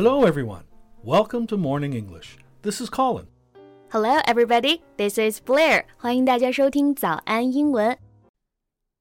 Hello, everyone. Welcome to Morning English. This is Colin. Hello, everybody. This is Blair. 欢迎大家收听早安英文。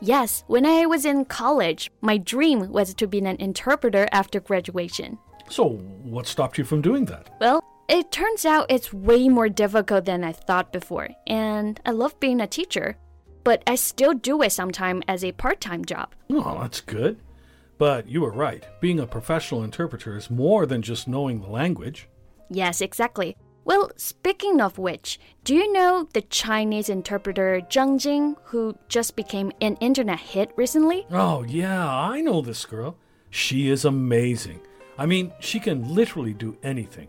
Yes, when I was in college, my dream was to be an interpreter after graduation. So, what stopped you from doing that? Well, it turns out it's way more difficult than I thought before, and I love being a teacher, but I still do it sometimes as a part time job. Oh, that's good. But you were right. Being a professional interpreter is more than just knowing the language. Yes, exactly. Well, speaking of which, do you know the Chinese interpreter Zhang Jing, who just became an internet hit recently? Oh, yeah, I know this girl. She is amazing. I mean, she can literally do anything.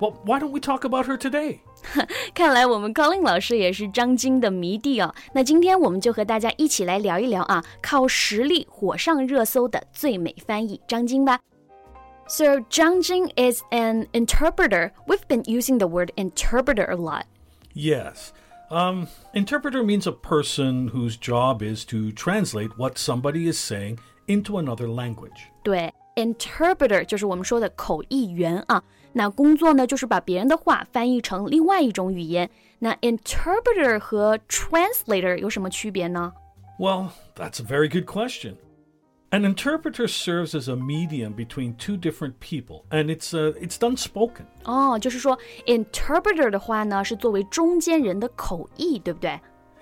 Well, why don't we talk about her today? 看来我们高令老师也是张京的迷弟哦。那今天我们就和大家一起来聊一聊啊，靠实力火上热搜的最美翻译张京吧。so Zhang Jing is an interpreter. We've been using the word interpreter a lot. Yes. Um, interpreter means a person whose job is to translate what somebody is saying into another language. 对，interpreter 就是我们说的口译员啊。那工作呢，就是把别人的话翻译成另外一种语言。那 interpreter 和 translator 有什么区别呢？Well, that's a very good question. An interpreter serves as a medium between two different people, and it's uh, it's done spoken. 哦，就是说，interpreter 的话呢是作为中间人的口译，对不对？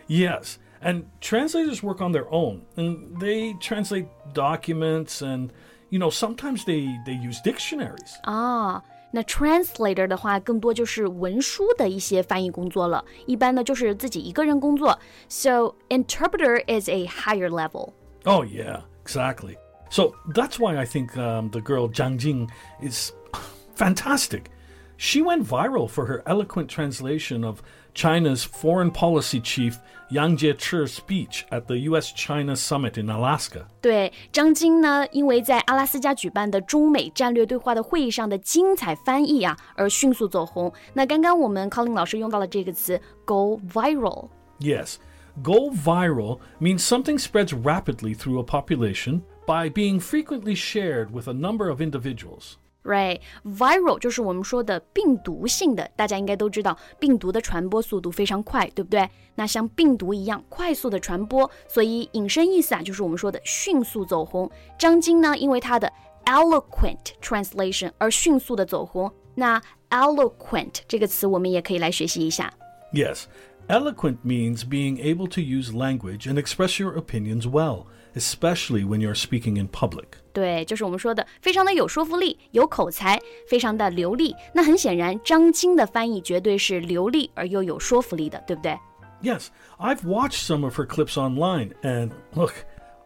Yes, and translators work on their own, and they translate documents, and you know sometimes they they use dictionaries. 啊。那 translator 的话，更多就是文书的一些翻译工作了。一般呢，就是自己一个人工作。So interpreter is a higher level. Oh yeah. Exactly. So that's why I think um, the girl Zhang Jing is fantastic. She went viral for her eloquent translation of China's foreign policy chief Yang Jiechi's speech at the U.S.-China summit in Alaska. 对张京呢，因为在阿拉斯加举办的中美战略对话的会议上的精彩翻译啊，而迅速走红。那刚刚我们 Colin 老师用到了这个词 “go viral”。Yes. Go viral means something spreads rapidly through a population by being frequently shared with a number of individuals. Right, viral 就是我们说的病毒性的，大家应该都知道，病毒的传播速度非常快，对不对？那像病毒一样快速的传播，所以引申意思啊，就是我们说的迅速走红。张京呢，因为他的 eloquent translation 而迅速的走红。那 eloquent 这个词，我们也可以来学习一下。Yes, Eloquent means being able to use language and express your opinions well, especially when you're speaking in public. 对，就是我们说的，非常的有说服力，有口才，非常的流利。那很显然，张京的翻译绝对是流利而又有说服力的，对不对？Yes, I've watched some of her clips online, and look,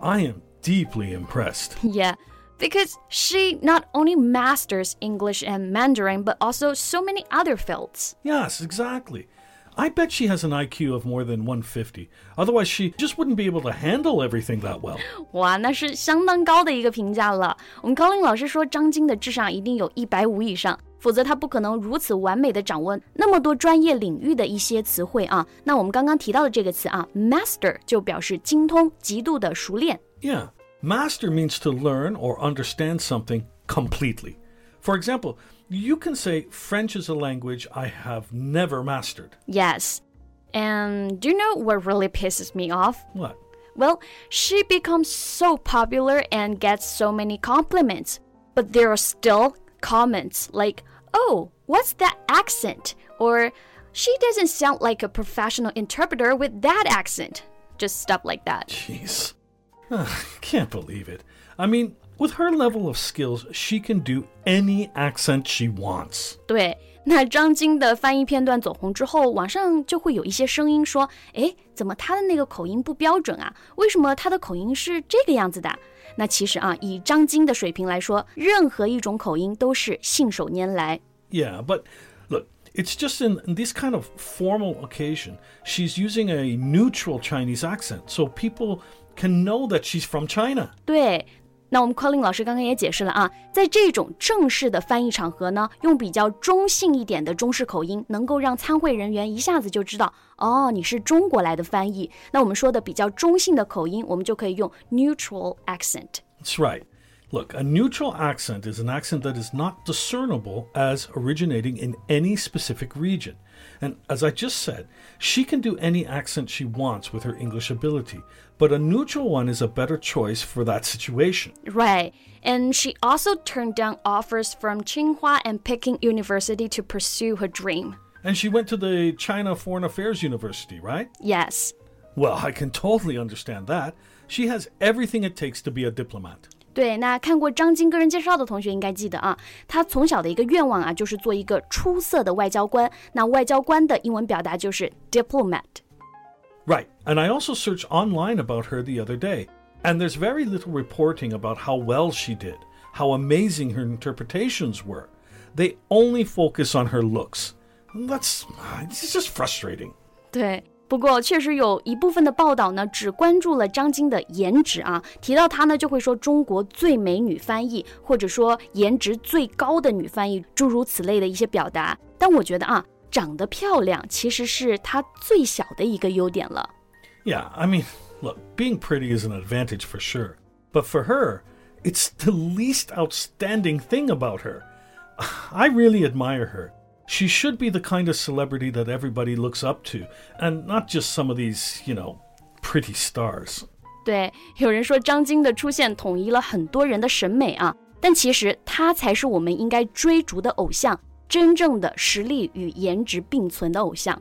I am deeply impressed. Yeah. Because she not only masters English and Mandarin, but also so many other fields. Yes, exactly. I bet she has an IQ of more than 150. Otherwise, she just wouldn't be able to handle everything that well. 哇，那是相当高的一个评价了。我们高林老师说，张京的智商一定有一百五以上，否则他不可能如此完美的掌握那么多专业领域的一些词汇啊。那我们刚刚提到的这个词啊，master 就表示精通、极度的熟练。Yeah, master means to learn or understand something completely. For example, you can say French is a language I have never mastered. Yes. And do you know what really pisses me off? What? Well, she becomes so popular and gets so many compliments, but there are still comments like, oh, what's that accent? Or, she doesn't sound like a professional interpreter with that accent. Just stuff like that. Jeez. Can't believe it. I mean, with her level of skills, she can do any accent she wants. 对，那张京的翻译片段走红之后，网上就会有一些声音说：“哎，怎么他的那个口音不标准啊？为什么他的口音是这个样子的？”那其实啊，以张京的水平来说，任何一种口音都是信手拈来。Yeah, but look, it's just in this kind of formal occasion, she's using a neutral Chinese accent, so people can know that she's from China. 对，那我们 Colin 老师刚刚也解释了啊，在这种正式的翻译场合呢，用比较中性一点的中式口音，能够让参会人员一下子就知道，哦，你是中国来的翻译。那我们说的比较中性的口音，我们就可以用 neutral accent。That's right. Look, a neutral accent is an accent that is not discernible as originating in any specific region. And as I just said, she can do any accent she wants with her English ability, but a neutral one is a better choice for that situation. Right. And she also turned down offers from Tsinghua and Peking University to pursue her dream. And she went to the China Foreign Affairs University, right? Yes. Well, I can totally understand that. She has everything it takes to be a diplomat. 对，那看过张京个人介绍的同学应该记得啊，他从小的一个愿望啊，就是做一个出色的外交官。那外交官的英文表达就是 diplomat。Right, and I also searched online about her the other day, and there's very little reporting about how well she did, how amazing her interpretations were. They only focus on her looks. That's it's just frustrating. 对。不过，确实有一部分的报道呢，只关注了张晶的颜值啊，提到她呢，就会说中国最美女翻译，或者说颜值最高的女翻译，诸如此类的一些表达。但我觉得啊，长得漂亮其实是她最小的一个优点了。Yeah, I mean, look, being pretty is an advantage for sure, but for her, it's the least outstanding thing about her. I really admire her. She should be the kind of celebrity that everybody looks up to, and not just some of these, you know, pretty stars. 对，有人说张京的出现统一了很多人的审美啊，但其实她才是我们应该追逐的偶像，真正的实力与颜值并存的偶像。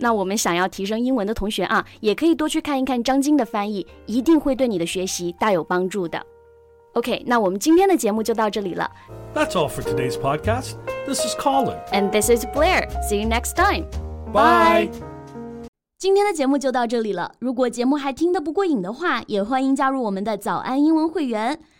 那我们想要提升英文的同学啊，也可以多去看一看张晶的翻译，一定会对你的学习大有帮助的。OK，那我们今天的节目就到这里了。That's all for today's podcast. This is Colin. And this is Blair. See you next time. Bye. 今天的节目就到这里了。如果节目还听得不过瘾的话，也欢迎加入我们的早安英文会员。